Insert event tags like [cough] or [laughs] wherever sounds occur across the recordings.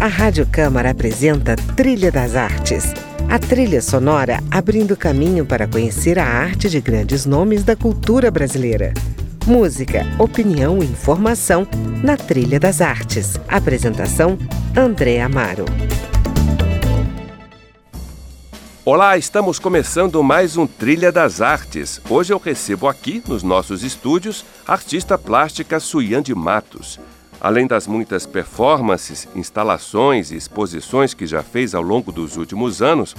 A Rádio Câmara apresenta Trilha das Artes. A trilha sonora abrindo caminho para conhecer a arte de grandes nomes da cultura brasileira. Música, opinião e informação na Trilha das Artes. Apresentação: André Amaro. Olá, estamos começando mais um Trilha das Artes. Hoje eu recebo aqui, nos nossos estúdios, a artista plástica Suiane Matos. Além das muitas performances, instalações e exposições que já fez ao longo dos últimos anos,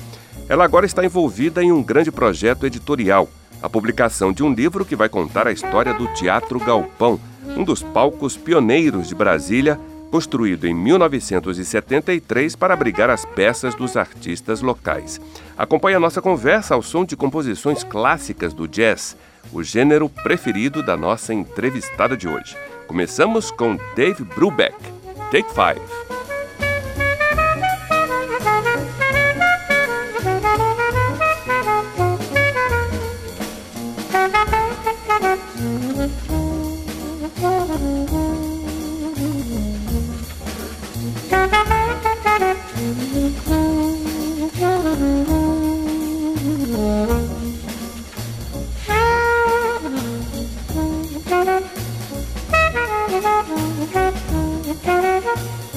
ela agora está envolvida em um grande projeto editorial, a publicação de um livro que vai contar a história do Teatro Galpão, um dos palcos pioneiros de Brasília construído em 1973 para abrigar as peças dos artistas locais. Acompanhe a nossa conversa ao som de composições clássicas do jazz, o gênero preferido da nossa entrevistada de hoje. Começamos com Dave Brubeck, Take Five. Thank you.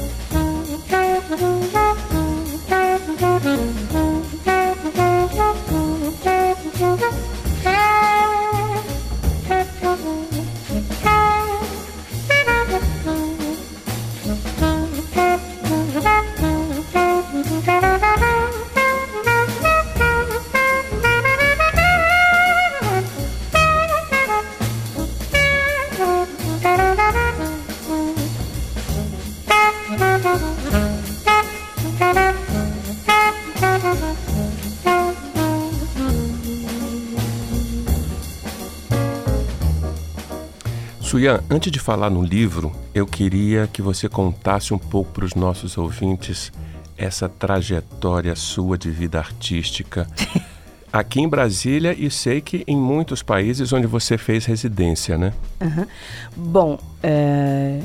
Suyan, antes de falar no livro, eu queria que você contasse um pouco para os nossos ouvintes essa trajetória sua de vida artística [laughs] aqui em Brasília e sei que em muitos países onde você fez residência, né? Uhum. Bom, é...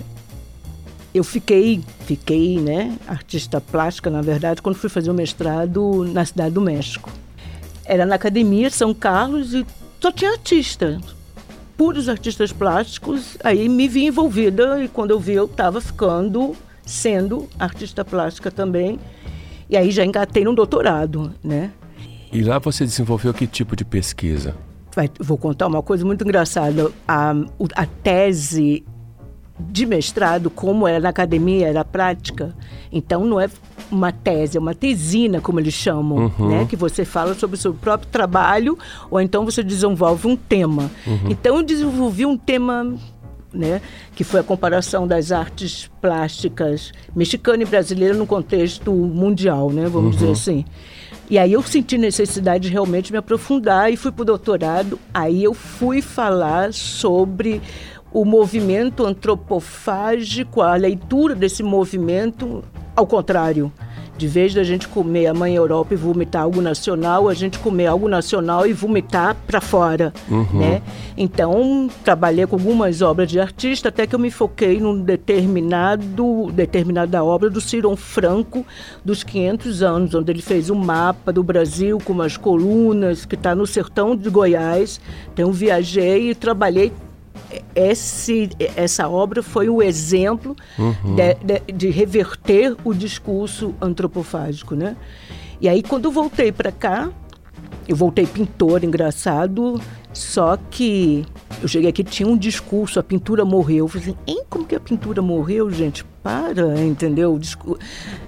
eu fiquei, fiquei, né, artista plástica, na verdade, quando fui fazer o mestrado na cidade do México. Era na Academia São Carlos e só tinha artista, puros artistas plásticos, aí me vi envolvida e quando eu vi eu estava ficando sendo artista plástica também. E aí já engatei no doutorado, né? E lá você desenvolveu que tipo de pesquisa? Vai, vou contar uma coisa muito engraçada. A, a tese de mestrado, como era na academia, era prática. Então não é uma tese, é uma tesina, como eles chamam, uhum. né? Que você fala sobre o seu próprio trabalho, ou então você desenvolve um tema. Uhum. Então eu desenvolvi um tema né, que foi a comparação das artes plásticas mexicana e brasileira no contexto mundial, né, vamos uhum. dizer assim. E aí eu senti necessidade de realmente me aprofundar e fui para o doutorado. Aí eu fui falar sobre o movimento antropofágico, a leitura desse movimento ao contrário. De vez da gente comer a mãe Europa e vomitar algo nacional, a gente comer algo nacional e vomitar para fora, uhum. né? Então, trabalhei com algumas obras de artista até que eu me foquei num determinado determinada obra do Ciron Franco dos 500 anos, onde ele fez um mapa do Brasil com umas colunas que está no sertão de Goiás. Então, viajei e trabalhei esse, essa obra foi o exemplo uhum. de, de, de, reverter o discurso antropofágico, né? E aí, quando eu voltei para cá, eu voltei pintor, engraçado, só que eu cheguei aqui, tinha um discurso, a pintura morreu. Eu falei assim, hein, como que a pintura morreu, gente? Para, entendeu?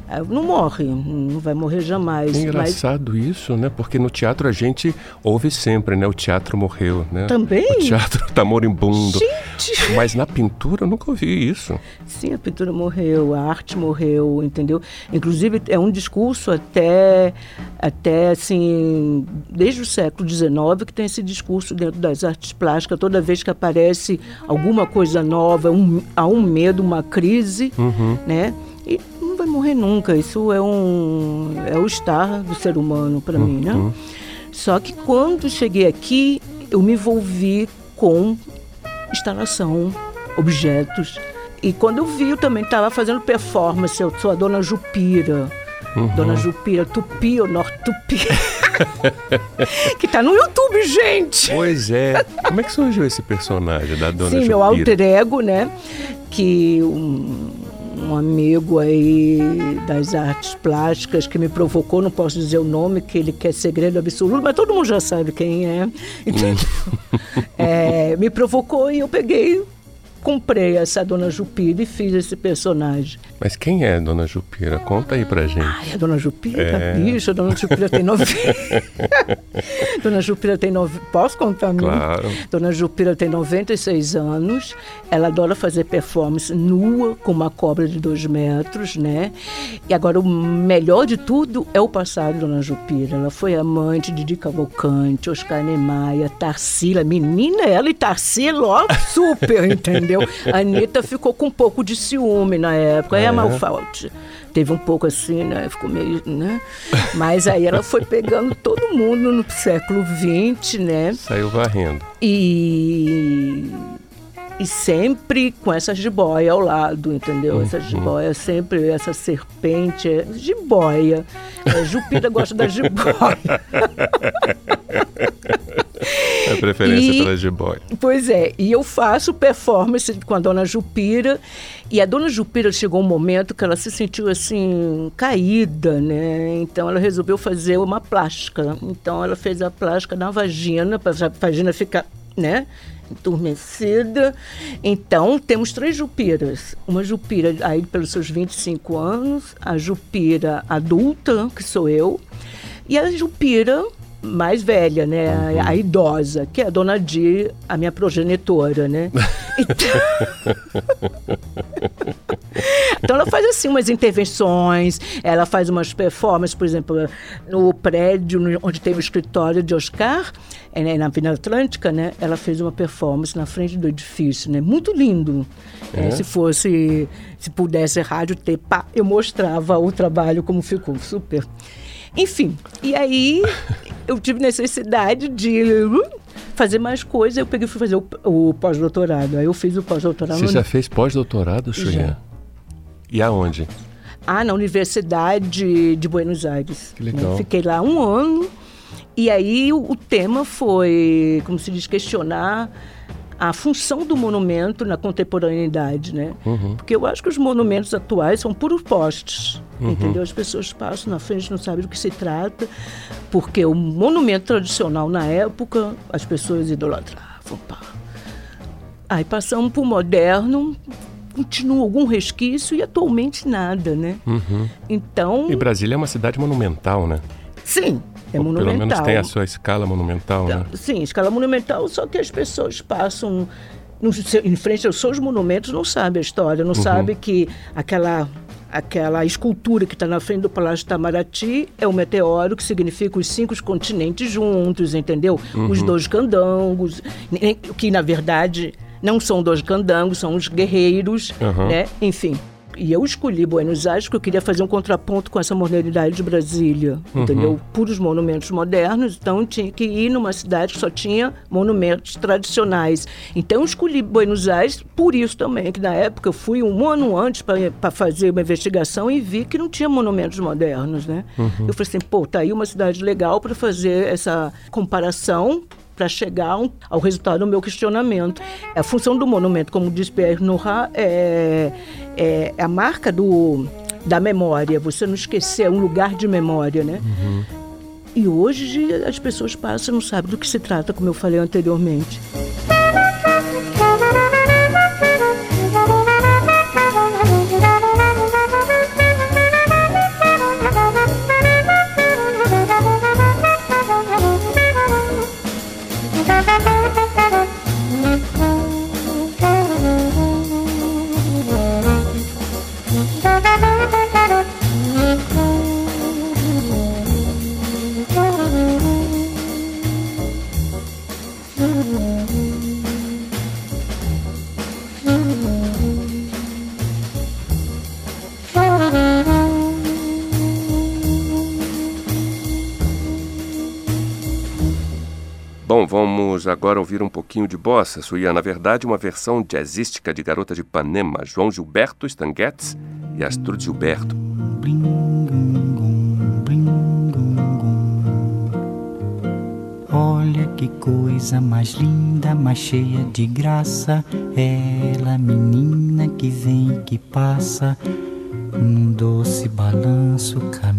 Ah, não morre, não vai morrer jamais. É engraçado mas... isso, né? Porque no teatro a gente ouve sempre, né? O teatro morreu, né? Também? O teatro tá moribundo. Gente! [laughs] Mas na pintura eu nunca ouvi isso. Sim, a pintura morreu, a arte morreu, entendeu? Inclusive é um discurso até, até assim, desde o século XIX que tem esse discurso dentro das artes plásticas. Toda vez que aparece alguma coisa nova, um, há um medo, uma crise, uhum. né? E vai morrer nunca. Isso é um é o estar do ser humano para uhum. mim, né? Uhum. Só que quando cheguei aqui, eu me envolvi com instalação, objetos. E quando eu vi, eu também estava fazendo performance. Eu sou a dona Jupira. Uhum. Dona Jupira Tupi ou Norte Tupi. [laughs] que tá no YouTube, gente. Pois é. Como é que surgiu esse personagem da Dona Sim, Jupira? meu alter ego, né? Que um, um amigo aí das artes plásticas que me provocou, não posso dizer o nome, que ele quer segredo absoluto, mas todo mundo já sabe quem é. Então, [laughs] é, me provocou e eu peguei comprei essa Dona Jupira e fiz esse personagem. Mas quem é Dona Jupira? Conta aí pra gente. Ai, a Dona Jupira, é... bicho, a Dona Jupira tem nove... [laughs] Dona Jupira tem nove... Posso contar? Claro. Dona Jupira tem 96 anos, ela adora fazer performance nua, com uma cobra de dois metros, né? E agora o melhor de tudo é o passado de Dona Jupira. Ela foi amante de Didi Cavalcante, Oscar Niemeyer, Tarsila, menina ela e Tarsila, ó, super, entendeu? [laughs] entendeu? A [laughs] Anitta ficou com um pouco de ciúme na época. É, é Malfalte. Teve um pouco assim, né? Ficou meio, né? Mas aí ela foi pegando todo mundo no século XX, né? Saiu varrendo. E e sempre com essa jiboia ao lado, entendeu? Uhum. Essa jiboia, sempre essa serpente, é jiboia. É, Jupira gosta da jiboia. [laughs] A preferência e, pela jiboia. Pois é, e eu faço performance com a dona Jupira, e a dona Jupira chegou um momento que ela se sentiu assim, caída, né? Então ela resolveu fazer uma plástica. Então ela fez a plástica na vagina, para a vagina ficar, né? enturmecida. Então, temos três Jupiras. Uma Jupira aí pelos seus 25 anos, a Jupira adulta, que sou eu, e a Jupira mais velha, né? Uhum. A, a, idosa, que é a dona Di, a minha progenitora, né? Então... [laughs] então ela faz assim umas intervenções, ela faz umas performances, por exemplo, no prédio onde tem o escritório de Oscar, é, né, na Avenida Atlântica, né? Ela fez uma performance na frente do edifício, né? Muito lindo. É. É, se fosse, se pudesse rádio ter, pá, eu mostrava o trabalho como ficou, super. Enfim, e aí eu tive necessidade de fazer mais coisas. Eu peguei e fui fazer o, o pós-doutorado. Aí eu fiz o pós-doutorado. Você já fez pós-doutorado, Xuxa? E aonde? Ah, na Universidade de Buenos Aires. Que legal. Fiquei lá um ano. E aí o, o tema foi, como se diz, questionar a função do monumento na contemporaneidade, né? Uhum. Porque eu acho que os monumentos atuais são puros postes, uhum. entendeu? As pessoas passam na frente, não sabem do que se trata, porque o monumento tradicional na época as pessoas idolatravam. Pá. Aí passamos para o moderno, continua algum resquício e atualmente nada, né? Uhum. Então. E Brasília é uma cidade monumental, né? Sim, é Ou monumental. Pelo menos tem a sua escala monumental, né? Sim, escala monumental, só que as pessoas passam no, em frente aos seus monumentos, não sabem a história, não uhum. sabem que aquela aquela escultura que está na frente do Palácio Itamaraty é um meteoro que significa os cinco continentes juntos, entendeu? Uhum. Os dois candangos, que na verdade não são dois candangos, são os guerreiros, uhum. né? Enfim. E eu escolhi Buenos Aires porque eu queria fazer um contraponto com essa modernidade de Brasília, uhum. entendeu? Puros monumentos modernos, então tinha que ir numa cidade que só tinha monumentos tradicionais. Então eu escolhi Buenos Aires por isso também, que na época eu fui um ano antes para fazer uma investigação e vi que não tinha monumentos modernos, né? Uhum. Eu falei assim, pô, tá aí uma cidade legal para fazer essa comparação para chegar ao resultado do meu questionamento. A função do monumento, como diz Pierre Nora, é, é, a marca do, da memória. Você não esquecer, é um lugar de memória, né? Uhum. E hoje as pessoas passam e não sabem do que se trata, como eu falei anteriormente. Bom, vamos agora ouvir um pouquinho de bossa, Suia. Na verdade, uma versão jazzística de Garota de Ipanema, João Gilberto Stanguetes e Astrid Gilberto. Olha que coisa mais linda, mais cheia de graça. Ela, menina que vem e que passa, num doce balanço, caminho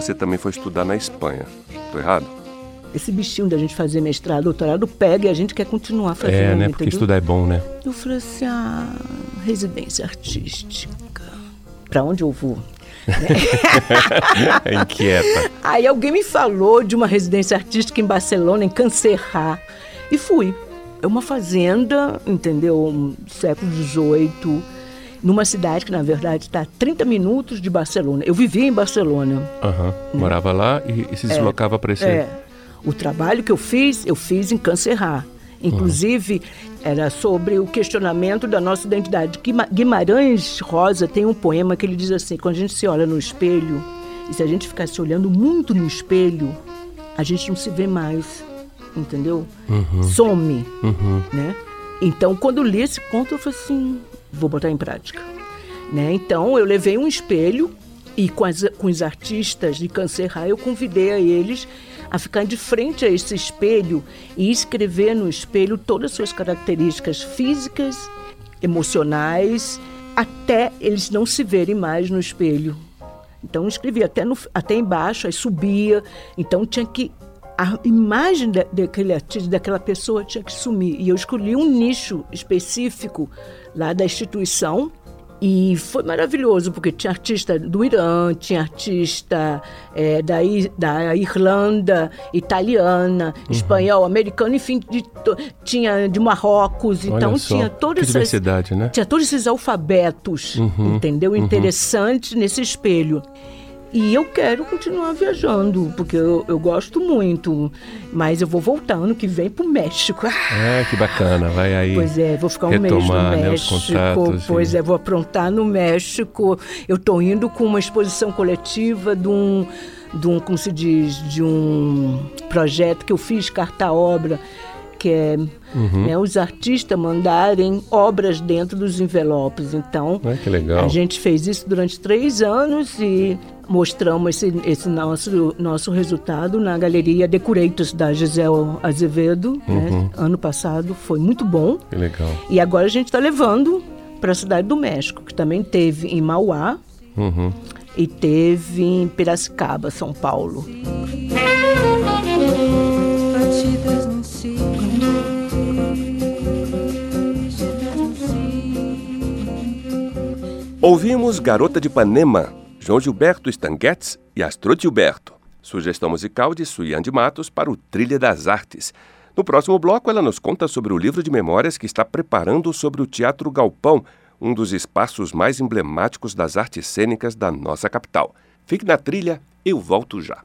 Você também foi estudar na Espanha. Estou errado? Esse bichinho da gente fazer mestrado, doutorado, pega e a gente quer continuar fazendo. É, né? Porque estudar é bom, né? Eu falei assim, ah, residência artística. Para onde eu vou? é [laughs] inquieta. Aí alguém me falou de uma residência artística em Barcelona, em Cancerrá, e fui. É uma fazenda, entendeu? Século XVIII numa cidade que, na verdade, está a 30 minutos de Barcelona. Eu vivia em Barcelona. Uhum. Morava lá e, e se deslocava é, para esse... É. O trabalho que eu fiz, eu fiz em Cancerrá. Inclusive, uhum. era sobre o questionamento da nossa identidade. Guimarães Rosa tem um poema que ele diz assim: quando a gente se olha no espelho, e se a gente ficar se olhando muito no espelho, a gente não se vê mais, entendeu? Uhum. Some, uhum. né? Então, quando li esse conto, eu falei assim: vou botar em prática. Né? Então, eu levei um espelho e com, as, com os artistas de Cancerra, eu convidei a eles a ficar de frente a esse espelho e escrever no espelho todas as suas características físicas, emocionais, até eles não se verem mais no espelho. Então, escrevia até, no, até embaixo, aí subia. Então, tinha que a imagem daquele artista, daquela pessoa tinha que sumir. E eu escolhi um nicho específico lá da instituição. E foi maravilhoso, porque tinha artista do Irã, tinha artista é, da, da Irlanda, italiana, uhum. espanhol, americano, enfim, de, tinha de Marrocos. Olha então só, tinha todas essas, diversidade, né? Tinha todos esses alfabetos, uhum, entendeu? Uhum. Interessantes nesse espelho. E eu quero continuar viajando, porque eu, eu gosto muito. Mas eu vou voltar ano que vem pro México. É, que bacana, vai aí. Pois é, vou ficar um mês no né, México. pois e... é, vou aprontar no México. Eu tô indo com uma exposição coletiva de um, de um, como se diz, de um projeto que eu fiz, carta-obra, que é uhum. né, os artistas mandarem obras dentro dos envelopes. Então, ah, que legal. a gente fez isso durante três anos e mostramos esse, esse nosso, nosso resultado na Galeria Decoratos da Gisele Azevedo. Né? Uhum. Né? Ano passado foi muito bom. Que legal. E agora a gente está levando para a Cidade do México, que também teve em Mauá uhum. e teve em Piracicaba, São Paulo. Ouvimos Garota de Ipanema, João Gilberto Stanguetes e Astro Gilberto. Sugestão musical de Suyan de Matos para o Trilha das Artes. No próximo bloco, ela nos conta sobre o livro de memórias que está preparando sobre o Teatro Galpão, um dos espaços mais emblemáticos das artes cênicas da nossa capital. Fique na trilha, eu volto já.